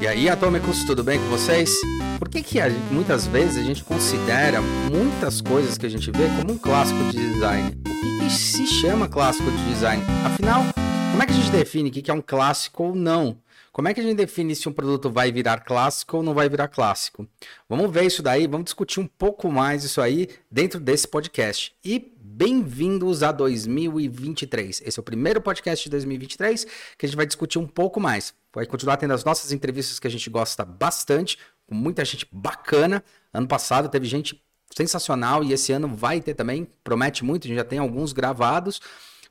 E aí, atômicos, tudo bem com vocês? Por que, que muitas vezes a gente considera muitas coisas que a gente vê como um clássico de design? O que, se chama clássico de design? Afinal, como é que a gente define o que, que é um clássico ou não? Como é que a gente define se um produto vai virar clássico ou não vai virar clássico? Vamos ver isso daí, vamos discutir um pouco mais isso aí dentro desse podcast. E bem-vindos a 2023. Esse é o primeiro podcast de 2023 que a gente vai discutir um pouco mais. Vai continuar tendo as nossas entrevistas que a gente gosta bastante, com muita gente bacana. Ano passado teve gente sensacional e esse ano vai ter também, promete muito, a gente já tem alguns gravados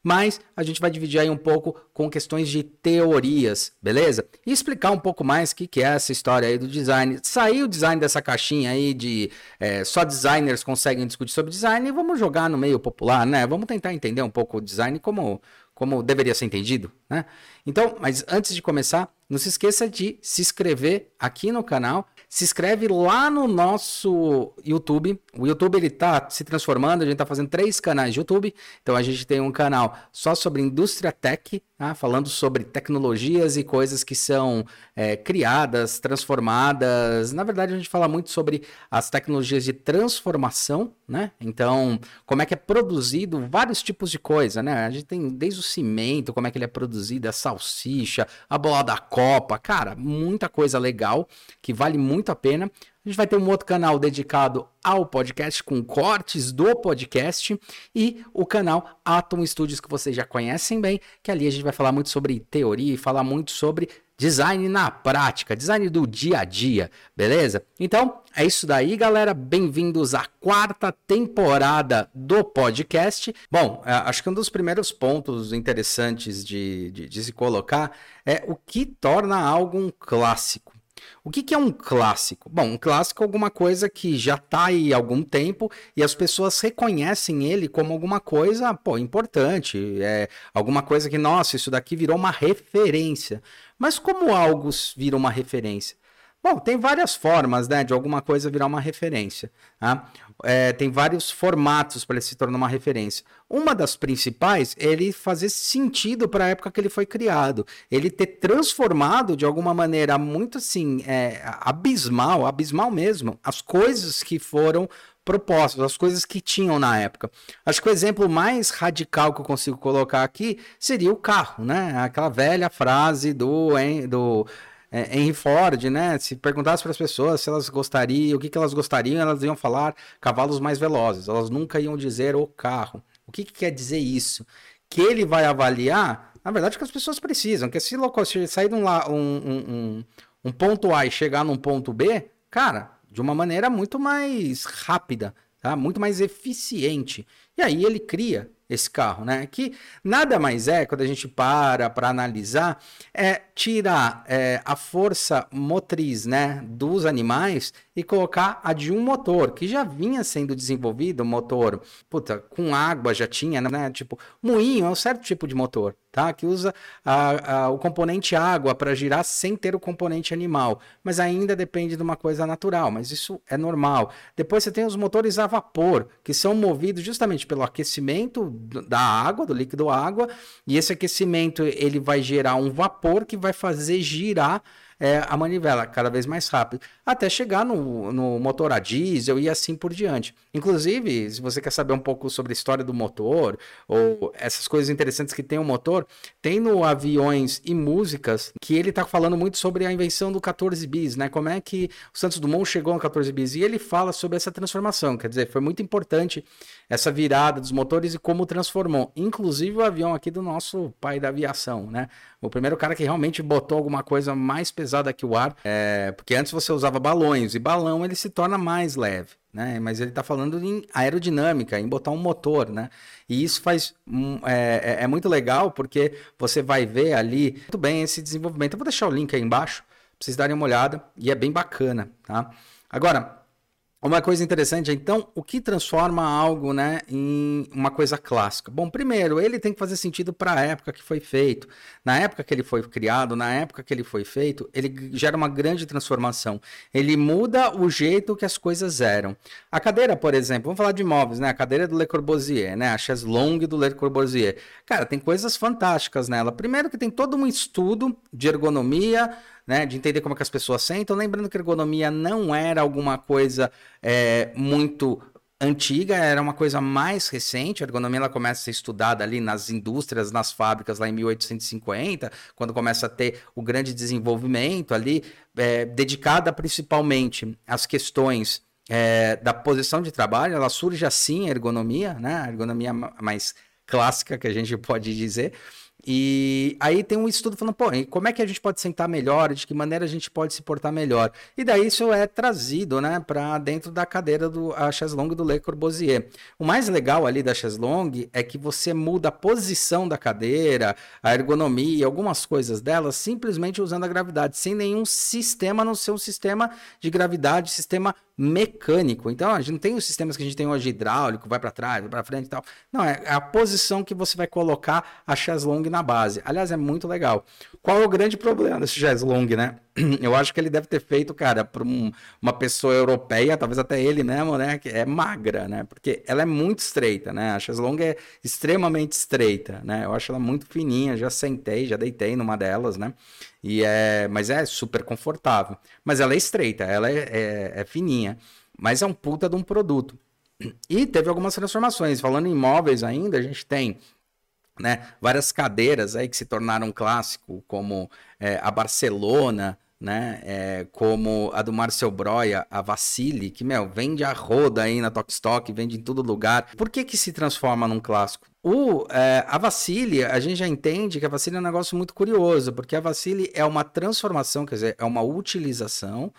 mas a gente vai dividir aí um pouco com questões de teorias, beleza? E explicar um pouco mais o que, que é essa história aí do design. Sair o design dessa caixinha aí de é, só designers conseguem discutir sobre design e vamos jogar no meio popular, né? Vamos tentar entender um pouco o design como, como deveria ser entendido, né? Então, mas antes de começar, não se esqueça de se inscrever aqui no canal se inscreve lá no nosso YouTube. O YouTube ele tá se transformando, a gente tá fazendo três canais de YouTube. Então a gente tem um canal só sobre indústria tech, tá? falando sobre tecnologias e coisas que são é, criadas, transformadas. Na verdade, a gente fala muito sobre as tecnologias de transformação, né? Então, como é que é produzido vários tipos de coisa, né? A gente tem desde o cimento, como é que ele é produzido, a salsicha, a bola da copa, cara, muita coisa legal que vale muito a pena. A gente vai ter um outro canal dedicado ao podcast, com cortes do podcast, e o canal Atom Studios, que vocês já conhecem bem, que ali a gente vai falar muito sobre teoria e falar muito sobre design na prática, design do dia a dia, beleza? Então, é isso daí, galera. Bem-vindos à quarta temporada do podcast. Bom, é, acho que um dos primeiros pontos interessantes de, de, de se colocar é o que torna algo um clássico. O que, que, é um clássico? Bom, um clássico é alguma coisa que já está aí há algum tempo e as pessoas reconhecem ele como alguma coisa pô, importante, é alguma coisa que, nossa, isso daqui virou uma referência. Mas como algo vira uma referência? Bom, tem várias formas né, de alguma coisa virar uma referência. Tá? É, tem vários formatos para ele se tornar uma referência. Uma das principais é ele fazer sentido para a época que ele foi criado. Ele ter transformado de alguma maneira muito assim, é, abismal, abismal mesmo, as coisas que foram propostas, as coisas que tinham na época. Acho que o exemplo mais radical que eu consigo colocar aqui seria o carro, né? Aquela velha frase do, hein, do é, Henry Ford, né? Se perguntasse para as pessoas se elas gostariam, o que, que elas gostariam, elas iam falar cavalos mais velozes. Elas nunca iam dizer o carro. O que, que quer dizer isso? Que ele vai avaliar, na verdade, o que as pessoas precisam. Que se, se sair de um, um, um, um ponto A e chegar num ponto B, cara, de uma maneira muito mais rápida, tá? Muito mais eficiente. E aí ele cria esse carro, né? Que nada mais é, quando a gente para para analisar, é tirar é, a força motriz, né, dos animais e colocar a de um motor que já vinha sendo desenvolvido, motor, puta, com água já tinha, né? Tipo, moinho é um certo tipo de motor, tá? Que usa a, a, o componente água para girar sem ter o componente animal, mas ainda depende de uma coisa natural, mas isso é normal. Depois você tem os motores a vapor, que são movidos justamente pelo aquecimento da água, do líquido água, e esse aquecimento ele vai gerar um vapor que vai fazer girar é, a manivela cada vez mais rápido, até chegar no, no motor a diesel e assim por diante. Inclusive, se você quer saber um pouco sobre a história do motor, ou essas coisas interessantes que tem o motor, tem no Aviões e Músicas que ele está falando muito sobre a invenção do 14 bis, né? Como é que o Santos Dumont chegou no 14 bis, e ele fala sobre essa transformação, quer dizer, foi muito importante essa virada dos motores e como transformou, inclusive o avião aqui do nosso pai da aviação, né? O primeiro cara que realmente botou alguma coisa mais pesada que o ar, é, porque antes você usava balões e balão ele se torna mais leve. Né? Mas ele está falando em aerodinâmica, em botar um motor, né? E isso faz é, é, é, muito legal porque você vai ver ali muito bem esse desenvolvimento. Eu vou deixar o link aí embaixo para vocês darem uma olhada e é bem bacana, tá? Agora, uma coisa interessante, então, o que transforma algo né, em uma coisa clássica? Bom, primeiro, ele tem que fazer sentido para a época que foi feito. Na época que ele foi criado, na época que ele foi feito, ele gera uma grande transformação. Ele muda o jeito que as coisas eram. A cadeira, por exemplo, vamos falar de imóveis, né? A cadeira do Le Corbusier, né? A chaise longue do Le Corbusier. Cara, tem coisas fantásticas nela. Primeiro que tem todo um estudo de ergonomia, né? De entender como é que as pessoas sentam. Lembrando que ergonomia não era alguma coisa é, muito antiga, era uma coisa mais recente. A ergonomia ela começa a ser estudada ali nas indústrias, nas fábricas, lá em 1850, quando começa a ter o grande desenvolvimento ali, é, dedicada principalmente às questões é, da posição de trabalho. Ela surge assim, a ergonomia, né? A ergonomia mais clássica que a gente pode dizer. E aí tem um estudo falando, pô, como é que a gente pode sentar melhor, de que maneira a gente pode se portar melhor. E daí isso é trazido, né, para dentro da cadeira do a chaise-longue do Le Corbusier. O mais legal ali da chaise-longue é que você muda a posição da cadeira, a ergonomia, algumas coisas dela, simplesmente usando a gravidade, sem nenhum sistema, não ser um sistema de gravidade, sistema mecânico. Então, a gente não tem os sistemas que a gente tem hoje hidráulico, vai para trás, vai para frente e tal. Não, é a posição que você vai colocar a chaise-longue na base. Aliás, é muito legal. Qual é o grande problema desse chaise-longue, né? Eu acho que ele deve ter feito, cara, para um, uma pessoa europeia, talvez até ele mesmo, né, que é magra, né? Porque ela é muito estreita, né? A chaise-longue é extremamente estreita, né? Eu acho ela muito fininha, já sentei, já deitei numa delas, né? E é, mas é super confortável. Mas ela é estreita, ela é, é, é fininha. Mas é um puta de um produto. E teve algumas transformações. Falando em móveis ainda, a gente tem né, várias cadeiras aí que se tornaram clássico, como é, a Barcelona, né? É, como a do Marcel Broia, a Vassili, que, meu, vende a roda aí na Tokstok, vende em todo lugar. Por que que se transforma num clássico? O, é, a Vassili, a gente já entende que a Vassili é um negócio muito curioso, porque a Vassili é uma transformação, quer dizer, é uma utilização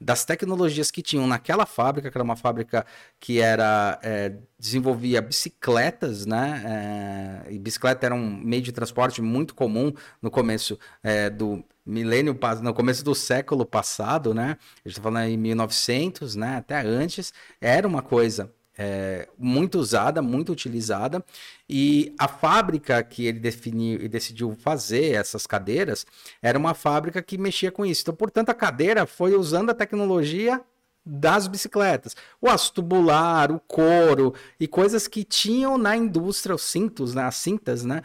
das tecnologias que tinham naquela fábrica, que era uma fábrica que era é, desenvolvia bicicletas, né? É, e bicicleta era um meio de transporte muito comum no começo é, do milênio, no começo do século passado, né? A gente está falando em 1900, né? Até antes, era uma coisa é, muito usada, muito utilizada, e a fábrica que ele definiu e decidiu fazer essas cadeiras era uma fábrica que mexia com isso. Então, portanto, a cadeira foi usando a tecnologia das bicicletas. O aço tubular, o couro e coisas que tinham na indústria, os cintos, né, as cintas, né?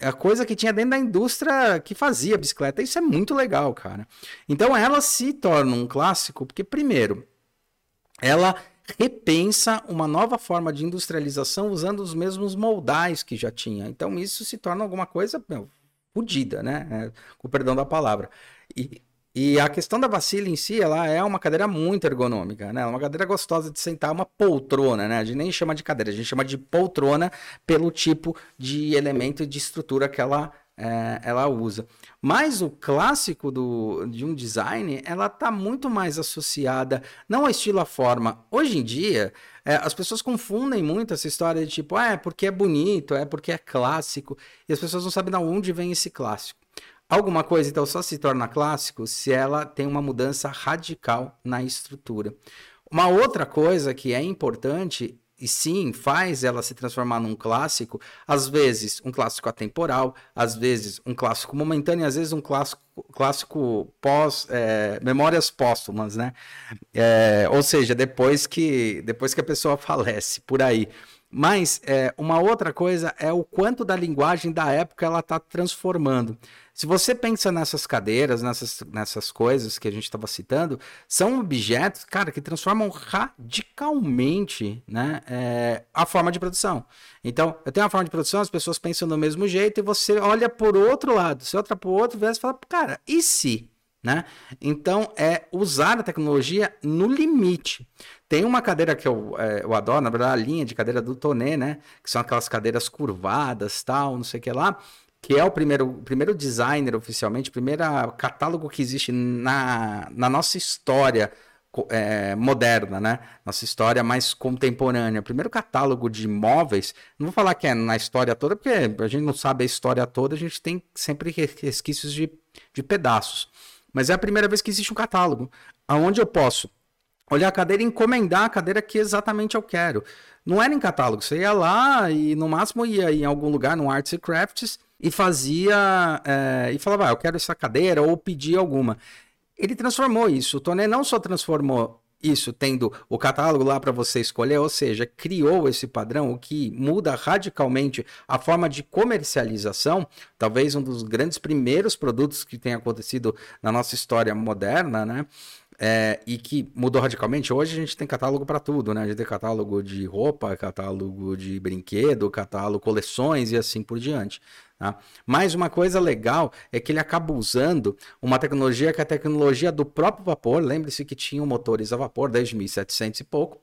A coisa que tinha dentro da indústria que fazia bicicleta. Isso é muito legal, cara. Então ela se torna um clássico, porque, primeiro, ela repensa uma nova forma de industrialização usando os mesmos moldais que já tinha. Então isso se torna alguma coisa meu, fodida, né? É, com o perdão da palavra. E, e a questão da vacila em si, ela é uma cadeira muito ergonômica, né? É uma cadeira gostosa de sentar, uma poltrona, né? A gente nem chama de cadeira, a gente chama de poltrona pelo tipo de elemento de estrutura que ela é, ela usa. Mas o clássico do, de um design, ela está muito mais associada, não ao estilo, à forma. Hoje em dia, é, as pessoas confundem muito essa história de tipo, ah, é porque é bonito, é porque é clássico, e as pessoas não sabem de onde vem esse clássico. Alguma coisa, então, só se torna clássico se ela tem uma mudança radical na estrutura. Uma outra coisa que é importante e sim faz ela se transformar num clássico, às vezes um clássico atemporal, às vezes um clássico momentâneo, às vezes um clássico, clássico pós é, memórias póstumas, né? É, ou seja, depois que depois que a pessoa falece, por aí. Mas é, uma outra coisa é o quanto da linguagem da época ela está transformando. Se você pensa nessas cadeiras, nessas, nessas coisas que a gente estava citando, são objetos, cara, que transformam radicalmente né, é, a forma de produção. Então, eu tenho uma forma de produção, as pessoas pensam do mesmo jeito e você olha por outro lado, você olha por outro e fala, cara, e se? Né? Então, é usar a tecnologia no limite. Tem uma cadeira que eu, é, eu adoro, na verdade, a linha de cadeira do Tonê, né? Que são aquelas cadeiras curvadas, tal, não sei o que lá. Que é o primeiro, primeiro designer oficialmente, primeiro catálogo que existe na, na nossa história é, moderna, né? Nossa história mais contemporânea. O primeiro catálogo de móveis, não vou falar que é na história toda, porque a gente não sabe a história toda, a gente tem sempre resquícios de, de pedaços. Mas é a primeira vez que existe um catálogo, aonde eu posso olhar a cadeira e encomendar a cadeira que exatamente eu quero. Não era em catálogo, você ia lá e no máximo ia em algum lugar, no Arts and Crafts, e fazia, é, e falava, ah, eu quero essa cadeira, ou pedia alguma. Ele transformou isso. O Toné não só transformou isso tendo o catálogo lá para você escolher, ou seja, criou esse padrão, o que muda radicalmente a forma de comercialização, talvez um dos grandes primeiros produtos que tem acontecido na nossa história moderna, né? É, e que mudou radicalmente. Hoje a gente tem catálogo para tudo, né? A gente tem catálogo de roupa, catálogo de brinquedo, catálogo, coleções e assim por diante. Tá? Mas uma coisa legal é que ele acaba usando uma tecnologia que é a tecnologia do próprio vapor. Lembre-se que tinham motores a vapor desde 1700 e pouco.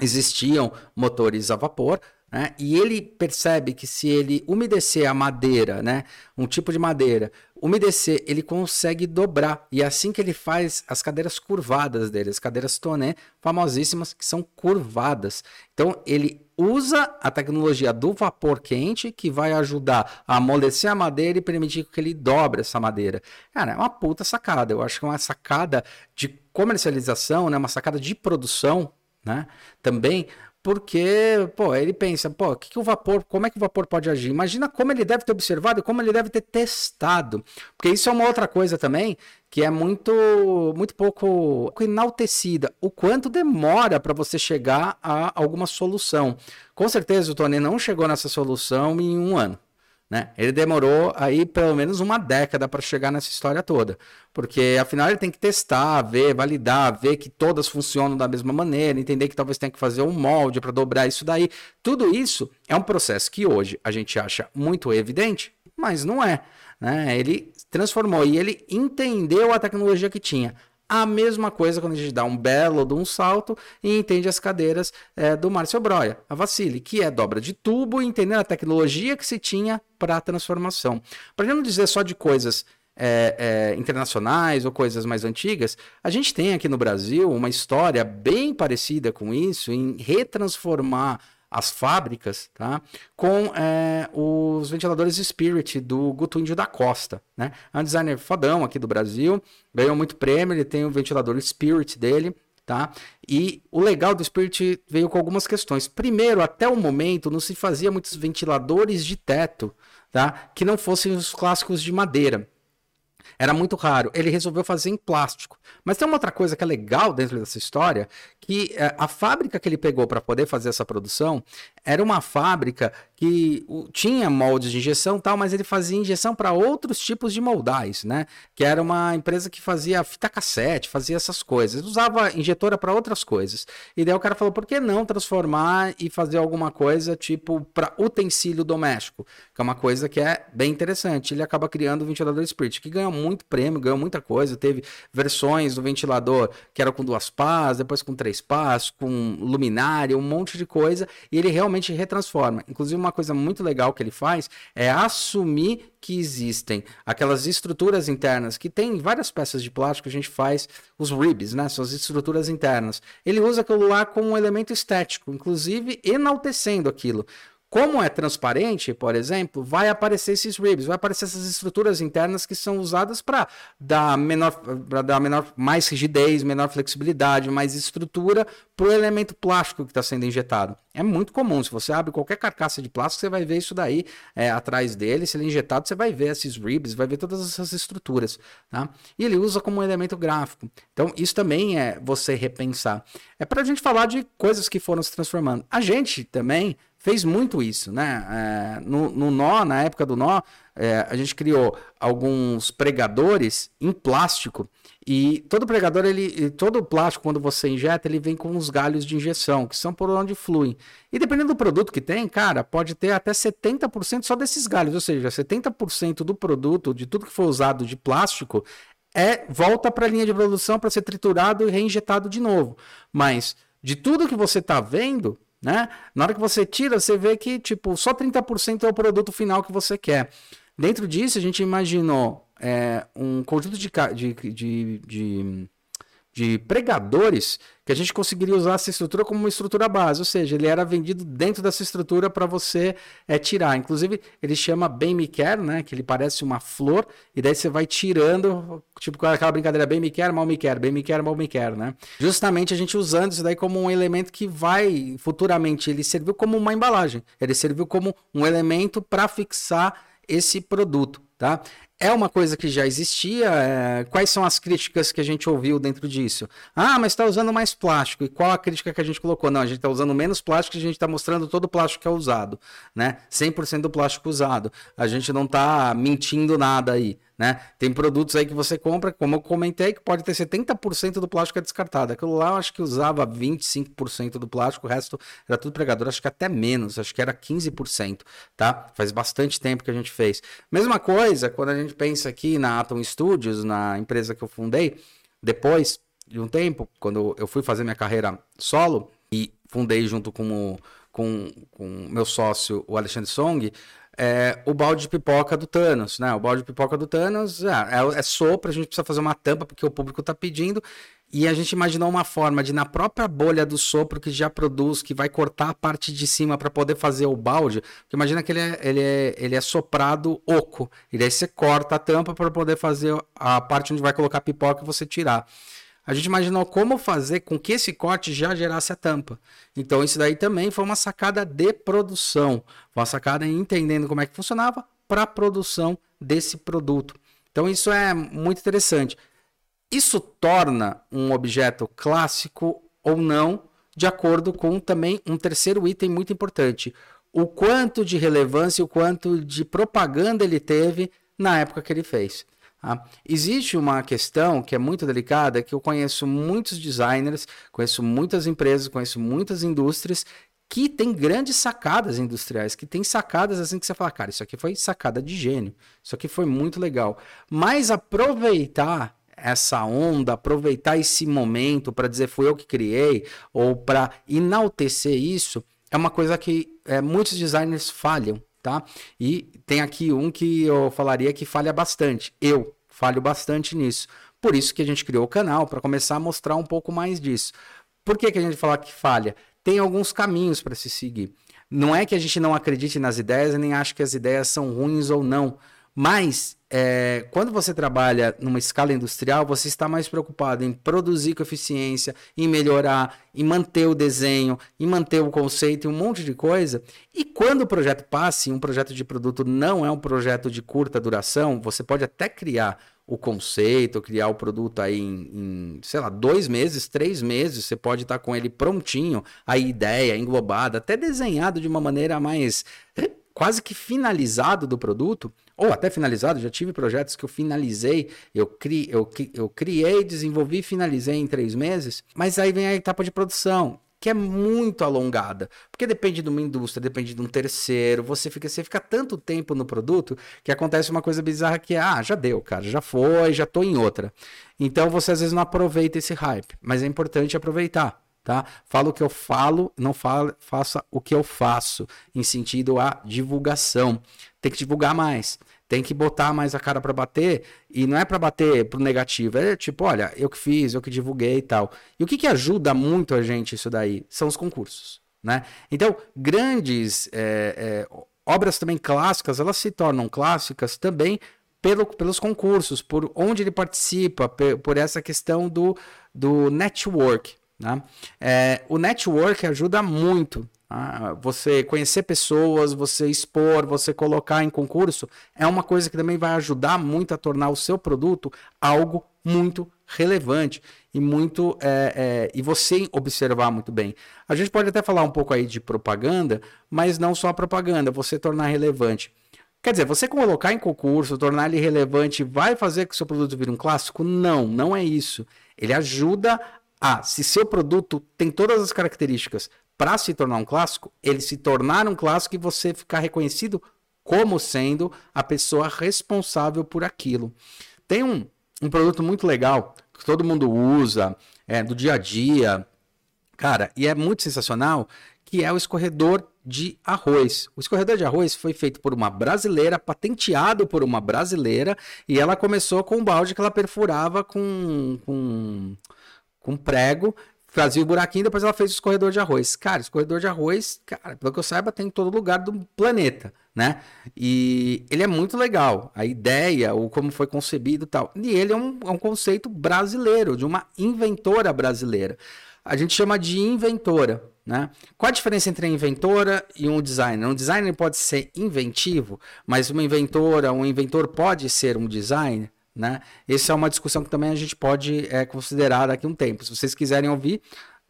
Existiam motores a vapor, né? E ele percebe que se ele umedecer a madeira, né? um tipo de madeira, umedecer, ele consegue dobrar. E é assim que ele faz as cadeiras curvadas dele, as cadeiras Toné, famosíssimas, que são curvadas. Então, ele usa a tecnologia do vapor quente, que vai ajudar a amolecer a madeira e permitir que ele dobre essa madeira. Cara, é uma puta sacada. Eu acho que é uma sacada de comercialização, né? uma sacada de produção, né? Também porque, pô, ele pensa, pô, que, que o vapor, como é que o vapor pode agir? Imagina como ele deve ter observado e como ele deve ter testado. Porque isso é uma outra coisa também que é muito muito pouco enaltecida. O quanto demora para você chegar a alguma solução. Com certeza o Tony não chegou nessa solução em um ano. Né? Ele demorou aí pelo menos uma década para chegar nessa história toda, porque afinal ele tem que testar, ver, validar, ver que todas funcionam da mesma maneira, entender que talvez tenha que fazer um molde para dobrar isso daí. Tudo isso é um processo que hoje a gente acha muito evidente, mas não é. Né? Ele transformou e ele entendeu a tecnologia que tinha. A mesma coisa quando a gente dá um belo de um salto e entende as cadeiras é, do Márcio Broia, a Vacile, que é dobra de tubo, entendendo a tecnologia que se tinha para a transformação. Para não dizer só de coisas é, é, internacionais ou coisas mais antigas, a gente tem aqui no Brasil uma história bem parecida com isso, em retransformar as fábricas, tá? Com é, os ventiladores Spirit do Guto Índio da Costa, né? É um designer fodão aqui do Brasil, ganhou muito prêmio, ele tem o ventilador Spirit dele, tá? E o legal do Spirit veio com algumas questões. Primeiro, até o momento não se fazia muitos ventiladores de teto, tá? Que não fossem os clássicos de madeira. Era muito raro. Ele resolveu fazer em plástico. Mas tem uma outra coisa que é legal dentro dessa história, que é, a fábrica que ele pegou para poder fazer essa produção era uma fábrica que tinha moldes de injeção tal, mas ele fazia injeção para outros tipos de moldais, né? Que era uma empresa que fazia fita cassete, fazia essas coisas, usava injetora para outras coisas. E daí o cara falou, por que não transformar e fazer alguma coisa tipo para utensílio doméstico, que é uma coisa que é bem interessante. Ele acaba criando o ventilador Spirit, que ganhou muito prêmio, ganhou muita coisa, teve versões do ventilador que era com duas pás, depois com três pás, com luminária, um monte de coisa, e ele realmente retransforma. Inclusive uma coisa muito legal que ele faz é assumir que existem aquelas estruturas internas que tem várias peças de plástico, a gente faz os ribs, né? São as estruturas internas. Ele usa aquilo lá como um elemento estético, inclusive enaltecendo aquilo. Como é transparente, por exemplo, vai aparecer esses ribs, vai aparecer essas estruturas internas que são usadas para dar menor, para dar menor, mais rigidez, menor flexibilidade, mais estrutura para o elemento plástico que está sendo injetado. É muito comum. Se você abre qualquer carcaça de plástico, você vai ver isso daí é, atrás dele. Se ele é injetado, você vai ver esses ribs, vai ver todas essas estruturas. Tá? E ele usa como elemento gráfico. Então, isso também é você repensar. É para a gente falar de coisas que foram se transformando. A gente também fez muito isso, né? É, no, no, nó, na época do nó, é, a gente criou alguns pregadores em plástico e todo pregador, ele, todo plástico, quando você injeta, ele vem com os galhos de injeção, que são por onde fluem. E dependendo do produto que tem, cara, pode ter até 70% só desses galhos, ou seja, 70% do produto, de tudo que for usado de plástico, é volta para a linha de produção para ser triturado e reinjetado de novo. Mas de tudo que você está vendo, né? Na hora que você tira, você vê que tipo só 30% é o produto final que você quer. Dentro disso, a gente imaginou é, um conjunto de, de, de, de de pregadores que a gente conseguiria usar essa estrutura como uma estrutura base, ou seja, ele era vendido dentro dessa estrutura para você é, tirar. Inclusive, ele chama Bem Me Quer, né? Que ele parece uma flor, e daí você vai tirando, tipo aquela brincadeira Bem Me Quer, Mal Me Quer, Bem Me Quer, Mal Me Quer, né? Justamente a gente usando isso daí como um elemento que vai futuramente, ele serviu como uma embalagem, ele serviu como um elemento para fixar esse produto, tá? É uma coisa que já existia. É... Quais são as críticas que a gente ouviu dentro disso? Ah, mas está usando mais plástico. E qual a crítica que a gente colocou? Não, a gente está usando menos plástico e a gente está mostrando todo o plástico que é usado, né? 100% do plástico usado. A gente não está mentindo nada aí. Né? Tem produtos aí que você compra, como eu comentei, que pode ter 70% do plástico é descartado. Aquilo lá eu acho que usava 25% do plástico, o resto era tudo pregador, acho que até menos, acho que era 15%, tá? Faz bastante tempo que a gente fez. Mesma coisa quando a gente pensa aqui na Atom Studios, na empresa que eu fundei, depois de um tempo, quando eu fui fazer minha carreira solo e fundei junto com o com, com meu sócio, o Alexandre Song, é, o balde de pipoca do Thanos, né? O balde de pipoca do Thanos é, é, é sopro, a gente precisa fazer uma tampa porque o público está pedindo. E a gente imaginou uma forma de, na própria bolha do sopro que já produz, que vai cortar a parte de cima para poder fazer o balde. Porque imagina que ele é, ele é, ele é soprado oco. E daí você corta a tampa para poder fazer a parte onde vai colocar a pipoca e você tirar a gente imaginou como fazer com que esse corte já gerasse a tampa. Então, isso daí também foi uma sacada de produção, uma sacada entendendo como é que funcionava para a produção desse produto. Então, isso é muito interessante. Isso torna um objeto clássico ou não, de acordo com também um terceiro item muito importante: o quanto de relevância, o quanto de propaganda ele teve na época que ele fez. Ah, existe uma questão que é muito delicada, que eu conheço muitos designers, conheço muitas empresas, conheço muitas indústrias que tem grandes sacadas industriais, que tem sacadas assim que você fala, cara, isso aqui foi sacada de gênio, isso aqui foi muito legal. Mas aproveitar essa onda, aproveitar esse momento para dizer fui eu que criei, ou para enaltecer isso, é uma coisa que é, muitos designers falham tá? E tem aqui um que eu falaria que falha bastante. Eu falho bastante nisso. Por isso que a gente criou o canal, para começar a mostrar um pouco mais disso. Por que, que a gente fala que falha? Tem alguns caminhos para se seguir. Não é que a gente não acredite nas ideias e nem ache que as ideias são ruins ou não. Mas é, quando você trabalha numa escala industrial, você está mais preocupado em produzir com eficiência, em melhorar, em manter o desenho, em manter o conceito e um monte de coisa. E quando o projeto passa, e um projeto de produto não é um projeto de curta duração, você pode até criar o conceito, criar o produto aí em, em, sei lá, dois meses, três meses, você pode estar com ele prontinho, a ideia englobada, até desenhado de uma maneira mais quase que finalizado do produto, ou até finalizado, já tive projetos que eu finalizei, eu, cri, eu, eu criei, desenvolvi, finalizei em três meses, mas aí vem a etapa de produção, que é muito alongada, porque depende de uma indústria, depende de um terceiro, você fica, você fica tanto tempo no produto que acontece uma coisa bizarra que é, ah, já deu, cara, já foi, já tô em outra. Então você às vezes não aproveita esse hype, mas é importante aproveitar tá? O que eu falo, não fala, faça o que eu faço, em sentido a divulgação. Tem que divulgar mais, tem que botar mais a cara para bater, e não é para bater pro negativo, é tipo, olha, eu que fiz, eu que divulguei e tal. E o que, que ajuda muito a gente isso daí? São os concursos, né? Então, grandes é, é, obras também clássicas, elas se tornam clássicas também pelo, pelos concursos, por onde ele participa, por essa questão do, do network, né? É, o network ajuda muito. Tá? Você conhecer pessoas, você expor, você colocar em concurso, é uma coisa que também vai ajudar muito a tornar o seu produto algo muito relevante e muito é, é, e você observar muito bem. A gente pode até falar um pouco aí de propaganda, mas não só a propaganda, você tornar relevante. Quer dizer, você colocar em concurso, tornar ele relevante, vai fazer que o seu produto vire um clássico? Não, não é isso. Ele ajuda ah, se seu produto tem todas as características para se tornar um clássico, ele se tornar um clássico e você ficar reconhecido como sendo a pessoa responsável por aquilo. Tem um, um produto muito legal que todo mundo usa é, do dia a dia, cara, e é muito sensacional, que é o escorredor de arroz. O escorredor de arroz foi feito por uma brasileira, patenteado por uma brasileira, e ela começou com um balde que ela perfurava com, com com prego, fazia o buraquinho, depois ela fez o escorredor de arroz. Cara, escorredor de arroz, cara, pelo que eu saiba, tem em todo lugar do planeta, né? E ele é muito legal. A ideia, o como foi concebido e tal. E ele é um, é um conceito brasileiro, de uma inventora brasileira. A gente chama de inventora, né? Qual a diferença entre a inventora e um designer? Um designer pode ser inventivo, mas uma inventora, um inventor pode ser um designer? Né? Essa é uma discussão que também a gente pode é, considerar daqui a um tempo. Se vocês quiserem ouvir,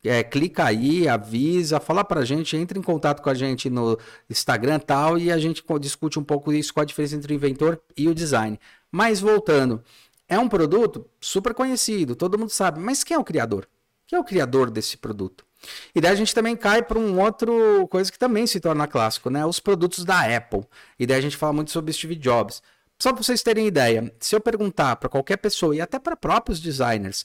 é, clica aí, avisa, fala pra gente, entre em contato com a gente no Instagram tal, e a gente discute um pouco isso, qual a diferença entre o inventor e o design. Mas voltando, é um produto super conhecido, todo mundo sabe, mas quem é o criador? Quem é o criador desse produto? E daí a gente também cai para um outro coisa que também se torna clássico, né? Os produtos da Apple. E daí a gente fala muito sobre Steve Jobs. Só para vocês terem ideia, se eu perguntar para qualquer pessoa e até para próprios designers,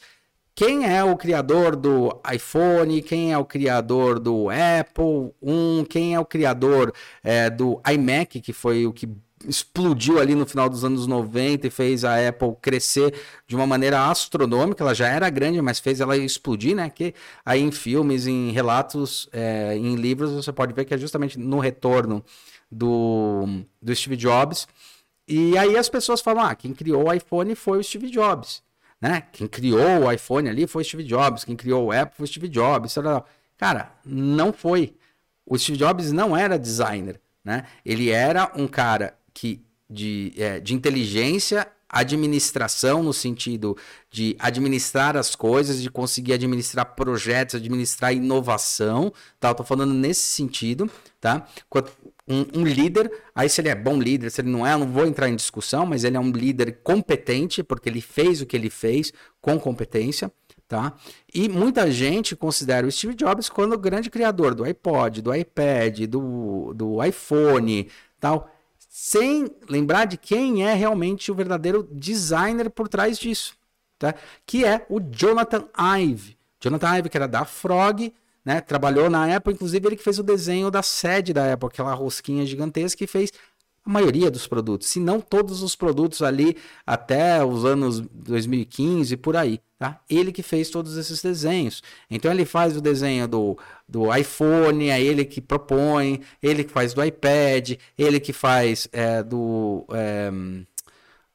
quem é o criador do iPhone, quem é o criador do Apple 1, quem é o criador é, do iMac, que foi o que explodiu ali no final dos anos 90 e fez a Apple crescer de uma maneira astronômica. Ela já era grande, mas fez ela explodir, né? Que aí em filmes, em relatos, é, em livros, você pode ver que é justamente no retorno do, do Steve Jobs e aí as pessoas falam: ah, quem criou o iPhone foi o Steve Jobs. Né? Quem criou o iPhone ali foi o Steve Jobs. Quem criou o Apple foi o Steve Jobs. Cara, não foi. O Steve Jobs não era designer. Né? Ele era um cara que de, é, de inteligência administração no sentido de administrar as coisas, de conseguir administrar projetos, administrar inovação, tá? Eu tô falando nesse sentido, tá? Um, um, líder, aí se ele é bom líder, se ele não é, eu não vou entrar em discussão, mas ele é um líder competente, porque ele fez o que ele fez com competência, tá? E muita gente considera o Steve Jobs como o grande criador do iPod, do iPad, do, do iPhone, tal, sem lembrar de quem é realmente o verdadeiro designer por trás disso, tá? Que é o Jonathan Ive. Jonathan Ive, que era da Frog, né? Trabalhou na Apple, inclusive ele que fez o desenho da sede da Apple, aquela rosquinha gigantesca que fez a maioria dos produtos, se não todos os produtos ali até os anos 2015 por aí, tá? Ele que fez todos esses desenhos. Então ele faz o desenho do, do iPhone, é ele que propõe, ele que faz do iPad, ele que faz é, do, é,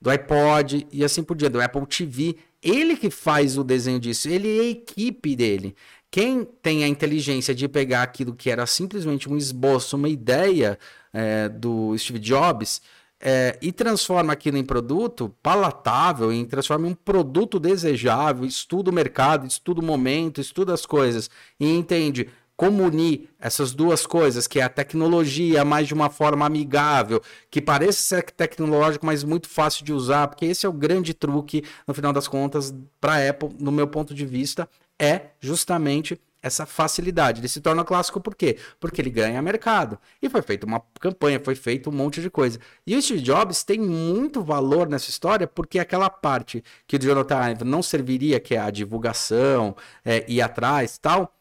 do iPod e assim por diante, do Apple TV. Ele que faz o desenho disso, ele é a equipe dele. Quem tem a inteligência de pegar aquilo que era simplesmente um esboço, uma ideia é, do Steve Jobs é, e transforma aquilo em produto palatável, em transforma em um produto desejável, estuda o mercado, estuda o momento, estuda as coisas e entende como unir essas duas coisas, que é a tecnologia mais de uma forma amigável, que parece ser tecnológico, mas muito fácil de usar, porque esse é o grande truque, no final das contas, para a Apple, no meu ponto de vista, é justamente essa facilidade. Ele se torna clássico por quê? Porque ele ganha mercado. E foi feita uma campanha, foi feito um monte de coisa. E o Steve Jobs tem muito valor nessa história porque aquela parte que o Jonathan Ive não serviria, que é a divulgação, é, ir atrás tal,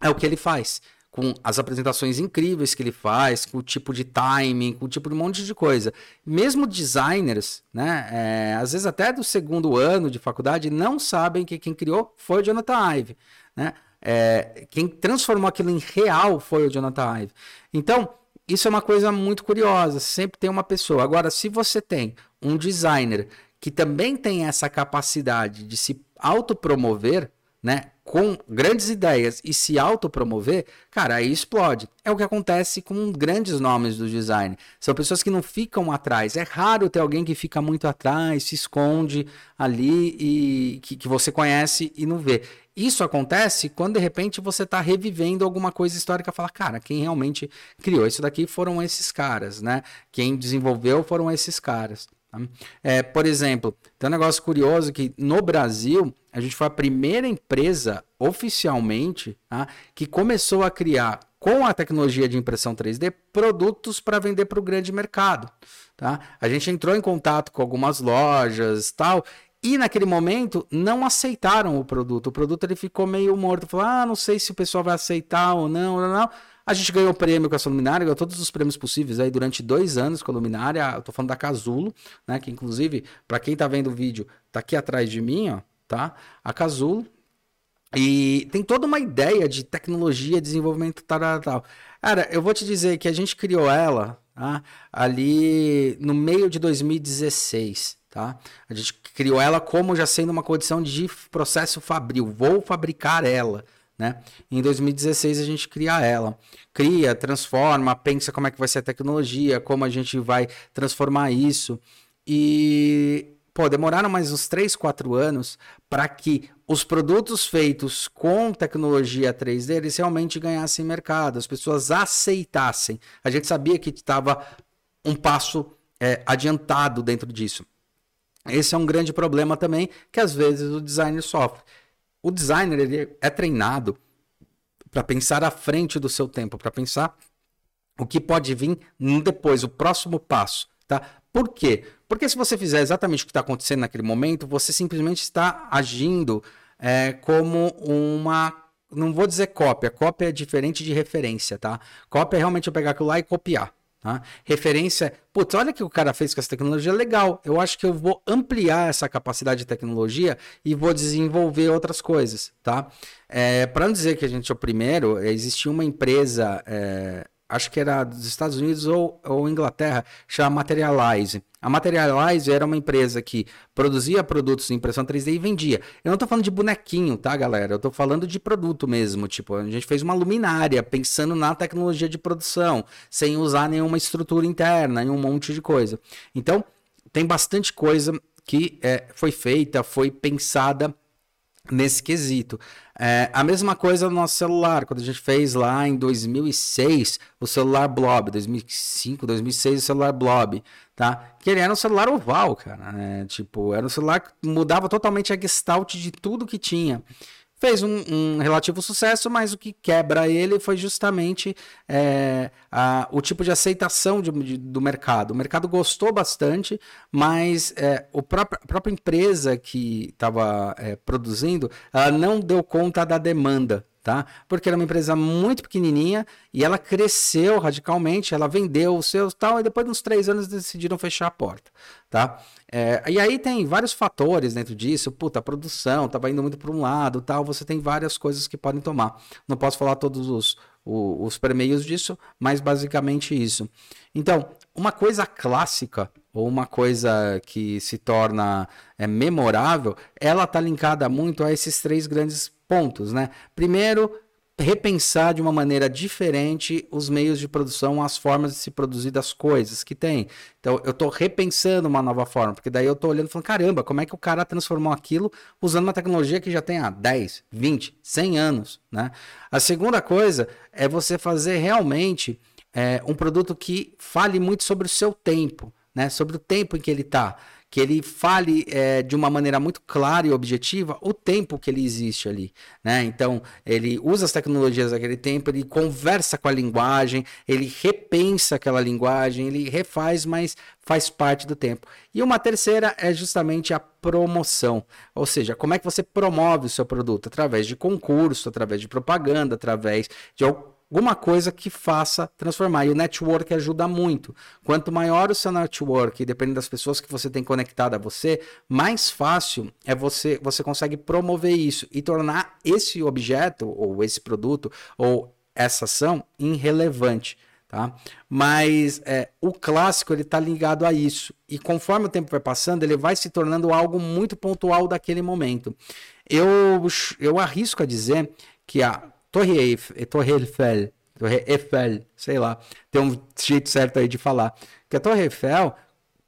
é o que ele faz. Com as apresentações incríveis que ele faz, com o tipo de timing, com o tipo de um monte de coisa. Mesmo designers, né, é, às vezes até do segundo ano de faculdade, não sabem que quem criou foi o Jonathan Ive. Né? É, quem transformou aquilo em real foi o Jonathan Ive. Então, isso é uma coisa muito curiosa. Sempre tem uma pessoa. Agora, se você tem um designer que também tem essa capacidade de se autopromover, né? Com grandes ideias e se autopromover, cara, aí explode. É o que acontece com grandes nomes do design. São pessoas que não ficam atrás. É raro ter alguém que fica muito atrás, se esconde ali e que, que você conhece e não vê. Isso acontece quando de repente você está revivendo alguma coisa histórica e fala, cara, quem realmente criou isso daqui foram esses caras, né? Quem desenvolveu foram esses caras. Tá? É, por exemplo, tem um negócio curioso que no Brasil a gente foi a primeira empresa oficialmente tá? que começou a criar com a tecnologia de impressão 3D produtos para vender para o grande mercado. Tá? A gente entrou em contato com algumas lojas tal e naquele momento não aceitaram o produto. O produto ele ficou meio morto. Falou: ah, não sei se o pessoal vai aceitar ou não, não, não. A gente ganhou prêmio com essa luminária, ganhou todos os prêmios possíveis aí durante dois anos com a luminária. Eu tô falando da Casulo, né? Que inclusive, para quem tá vendo o vídeo, tá aqui atrás de mim, ó, tá? A Casulo E tem toda uma ideia de tecnologia, desenvolvimento tal, tal, tal. Cara, eu vou te dizer que a gente criou ela tá? ali no meio de 2016. Tá? A gente criou ela como já sendo uma condição de processo fabril. Vou fabricar ela. Né? Em 2016 a gente cria ela. Cria, transforma, pensa como é que vai ser a tecnologia, como a gente vai transformar isso. E pô, demoraram mais uns 3, 4 anos para que os produtos feitos com tecnologia 3D eles realmente ganhassem mercado, as pessoas aceitassem. A gente sabia que estava um passo é, adiantado dentro disso. Esse é um grande problema também que às vezes o designer sofre. O designer ele é treinado para pensar à frente do seu tempo, para pensar o que pode vir depois, o próximo passo, tá? Por quê? Porque se você fizer exatamente o que está acontecendo naquele momento, você simplesmente está agindo é, como uma. Não vou dizer cópia, cópia é diferente de referência, tá? Cópia é realmente eu pegar aquilo lá e copiar. Tá? Referência, putz, olha que o cara fez com essa tecnologia, legal. Eu acho que eu vou ampliar essa capacidade de tecnologia e vou desenvolver outras coisas, tá? É, Para não dizer que a gente é o primeiro, existia uma empresa é, acho que era dos Estados Unidos ou, ou Inglaterra, chama Materialize. A Materialize era uma empresa que produzia produtos de impressão 3D e vendia. Eu não estou falando de bonequinho, tá, galera? Eu estou falando de produto mesmo. Tipo, a gente fez uma luminária pensando na tecnologia de produção, sem usar nenhuma estrutura interna e um monte de coisa. Então, tem bastante coisa que é, foi feita, foi pensada nesse quesito. É, a mesma coisa no nosso celular, quando a gente fez lá em 2006 o celular Blob, 2005, 2006 o celular Blob, tá? Que ele era um celular oval, cara, né? Tipo, era um celular que mudava totalmente a gestalt de tudo que tinha fez um, um, relativo sucesso, mas o que quebra ele foi justamente é, a, o tipo de aceitação de, de, do mercado. O mercado gostou bastante, mas é, próprio, a própria empresa que estava é, produzindo ela não deu conta da demanda tá? Porque era uma empresa muito pequenininha e ela cresceu radicalmente, ela vendeu os seus tal, e depois de uns três anos decidiram fechar a porta, tá? É, e aí tem vários fatores dentro disso, puta, a produção tava indo muito para um lado, tal, você tem várias coisas que podem tomar. Não posso falar todos os, os, os permeios disso, mas basicamente isso. Então, uma coisa clássica ou uma coisa que se torna é, memorável, ela tá linkada muito a esses três grandes pontos, né? Primeiro, repensar de uma maneira diferente os meios de produção, as formas de se produzir das coisas que tem. Então, eu estou repensando uma nova forma, porque daí eu estou olhando e falando, caramba, como é que o cara transformou aquilo usando uma tecnologia que já tem há 10, 20, 100 anos, né? A segunda coisa é você fazer realmente é, um produto que fale muito sobre o seu tempo, né? Sobre o tempo em que ele está que ele fale é, de uma maneira muito clara e objetiva o tempo que ele existe ali, né? Então ele usa as tecnologias daquele tempo, ele conversa com a linguagem, ele repensa aquela linguagem, ele refaz, mas faz parte do tempo. E uma terceira é justamente a promoção, ou seja, como é que você promove o seu produto através de concurso, através de propaganda, através de alguma coisa que faça transformar. E o network ajuda muito. Quanto maior o seu network, dependendo das pessoas que você tem conectado a você, mais fácil é você, você consegue promover isso e tornar esse objeto, ou esse produto, ou essa ação irrelevante. Tá? Mas é, o clássico ele está ligado a isso e conforme o tempo vai passando ele vai se tornando algo muito pontual daquele momento. Eu, eu arrisco a dizer que a Torre Eiffel, Torre Eiffel, Torre Eiffel, sei lá, tem um jeito certo aí de falar. Que a Torre Eiffel,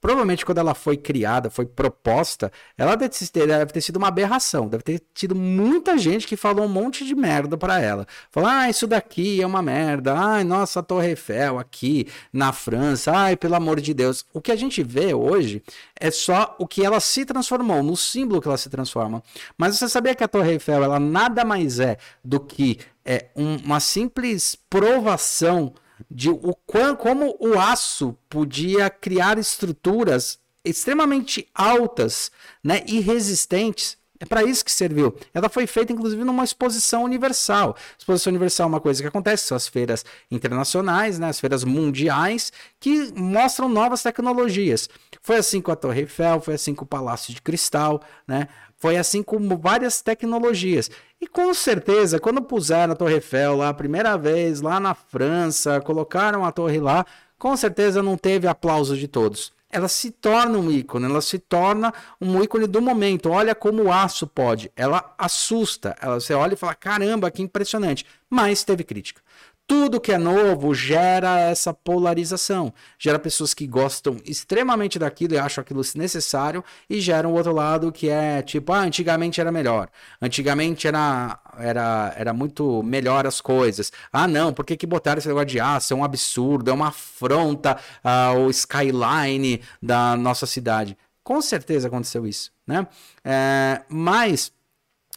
provavelmente quando ela foi criada, foi proposta, ela deve ter sido uma aberração. Deve ter tido muita gente que falou um monte de merda para ela. Falou, ah, isso daqui é uma merda. Ai, nossa, a Torre Eiffel aqui na França. Ai, pelo amor de Deus. O que a gente vê hoje é só o que ela se transformou, no símbolo que ela se transforma. Mas você sabia que a Torre Eiffel, ela nada mais é do que é, um, uma simples provação de o como o aço podia criar estruturas extremamente altas né, e resistentes. É para isso que serviu. Ela foi feita, inclusive, numa exposição universal. Exposição universal é uma coisa que acontece, são as feiras internacionais, né, as feiras mundiais, que mostram novas tecnologias. Foi assim com a Torre Eiffel, foi assim com o Palácio de Cristal, né? Foi assim como várias tecnologias. E com certeza, quando puseram a Torre Eiffel lá a primeira vez, lá na França, colocaram a torre lá, com certeza não teve aplauso de todos. Ela se torna um ícone, ela se torna um ícone do momento. Olha como o aço pode. Ela assusta. Ela, você olha e fala: caramba, que impressionante. Mas teve crítica tudo que é novo gera essa polarização. Gera pessoas que gostam extremamente daquilo e acham aquilo necessário, e gera um outro lado que é tipo, ah, antigamente era melhor. Antigamente era, era, era muito melhor as coisas. Ah, não, por que, que botaram esse negócio de aço? É um absurdo, é uma afronta ao skyline da nossa cidade. Com certeza aconteceu isso, né? É, mas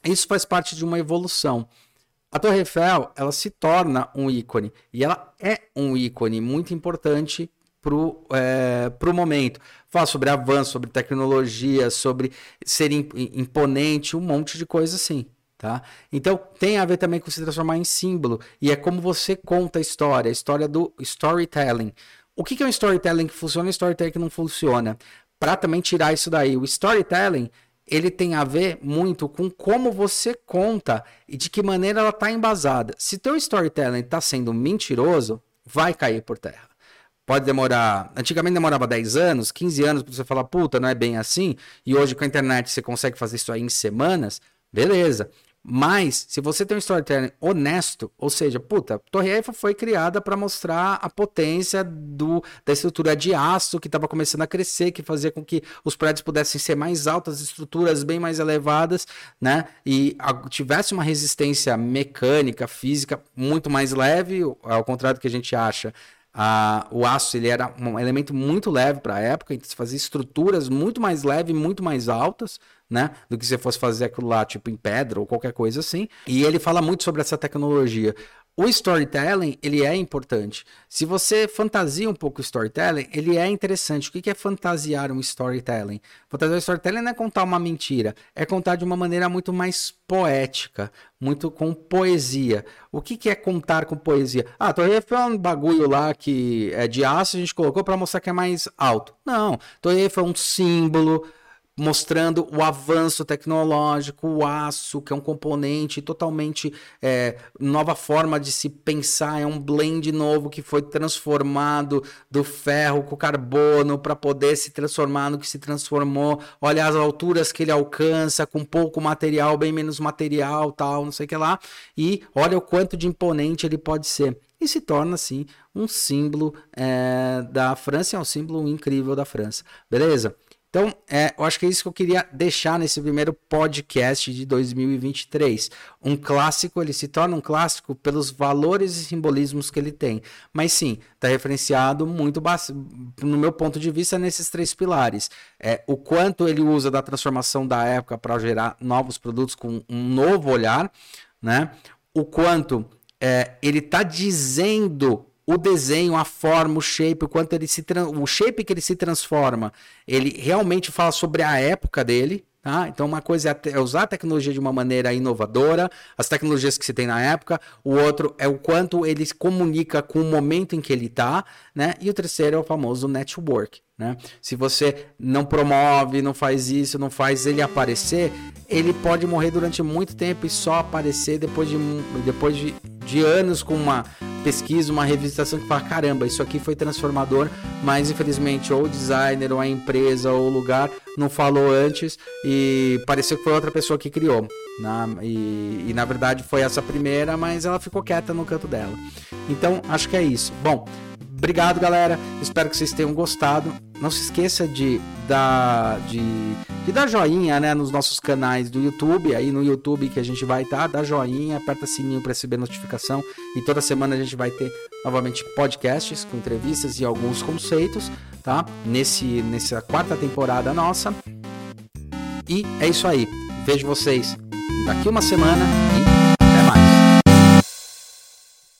isso faz parte de uma evolução. A Torre Eiffel, ela se torna um ícone. E ela é um ícone muito importante para é, momento. Fala sobre avanço, sobre tecnologia, sobre ser imponente, um monte de coisa assim. Tá? Então tem a ver também com se transformar em símbolo. E é como você conta a história, a história do storytelling. O que, que é um storytelling que funciona e um storytelling que não funciona? Para também tirar isso daí. O storytelling ele tem a ver muito com como você conta e de que maneira ela está embasada. Se teu storytelling está sendo mentiroso, vai cair por terra. Pode demorar. Antigamente demorava 10 anos, 15 anos para você falar, puta, não é bem assim. E hoje com a internet você consegue fazer isso aí em semanas. Beleza. Mas, se você tem um storytelling honesto, ou seja, puta, Torre Eiffel foi criada para mostrar a potência do, da estrutura de aço que estava começando a crescer, que fazia com que os prédios pudessem ser mais altas, estruturas bem mais elevadas, né? E a, tivesse uma resistência mecânica, física muito mais leve, ao contrário do que a gente acha. Uh, o aço ele era um elemento muito leve para a época, então se fazia estruturas muito mais leves, muito mais altas, né? Do que se fosse fazer aquilo lá, tipo, em pedra ou qualquer coisa assim. E ele fala muito sobre essa tecnologia. O storytelling, ele é importante. Se você fantasia um pouco o storytelling, ele é interessante. O que é fantasiar um storytelling? Fantasiar um storytelling não é contar uma mentira, é contar de uma maneira muito mais poética, muito com poesia. O que é contar com poesia? Ah, Torre Eiffel é um bagulho lá que é de aço, a gente colocou para mostrar que é mais alto. Não, Torre Eiffel é um símbolo, mostrando o avanço tecnológico, o aço, que é um componente totalmente é, nova forma de se pensar, é um blend novo que foi transformado do ferro com carbono para poder se transformar no que se transformou. Olha as alturas que ele alcança, com pouco material, bem menos material, tal, não sei o que lá. E olha o quanto de imponente ele pode ser e se torna assim um símbolo é, da França, é um símbolo incrível da França, beleza? Então, é, eu acho que é isso que eu queria deixar nesse primeiro podcast de 2023. Um clássico, ele se torna um clássico pelos valores e simbolismos que ele tem. Mas sim, está referenciado muito, no meu ponto de vista, nesses três pilares. É, o quanto ele usa da transformação da época para gerar novos produtos com um novo olhar, né? O quanto é, ele está dizendo o desenho, a forma, o shape, o quanto ele se o shape que ele se transforma, ele realmente fala sobre a época dele, tá? Então uma coisa é, é usar a tecnologia de uma maneira inovadora, as tecnologias que se tem na época, o outro é o quanto ele se comunica com o momento em que ele está, né? E o terceiro é o famoso network, né? Se você não promove, não faz isso, não faz ele aparecer, ele pode morrer durante muito tempo e só aparecer depois de, depois de, de anos com uma pesquisa, uma revisitação que fala: caramba, isso aqui foi transformador, mas infelizmente ou o designer, ou a empresa, ou o lugar não falou antes e pareceu que foi outra pessoa que criou. Né? E, e na verdade foi essa primeira, mas ela ficou quieta no canto dela. Então acho que é isso. Bom, Obrigado, galera. Espero que vocês tenham gostado. Não se esqueça de dar, de, de dar joinha né, nos nossos canais do YouTube. Aí no YouTube que a gente vai estar, tá, dá joinha, aperta sininho para receber notificação. E toda semana a gente vai ter novamente podcasts com entrevistas e alguns conceitos, tá? Nesse, nessa quarta temporada nossa. E é isso aí. Vejo vocês daqui uma semana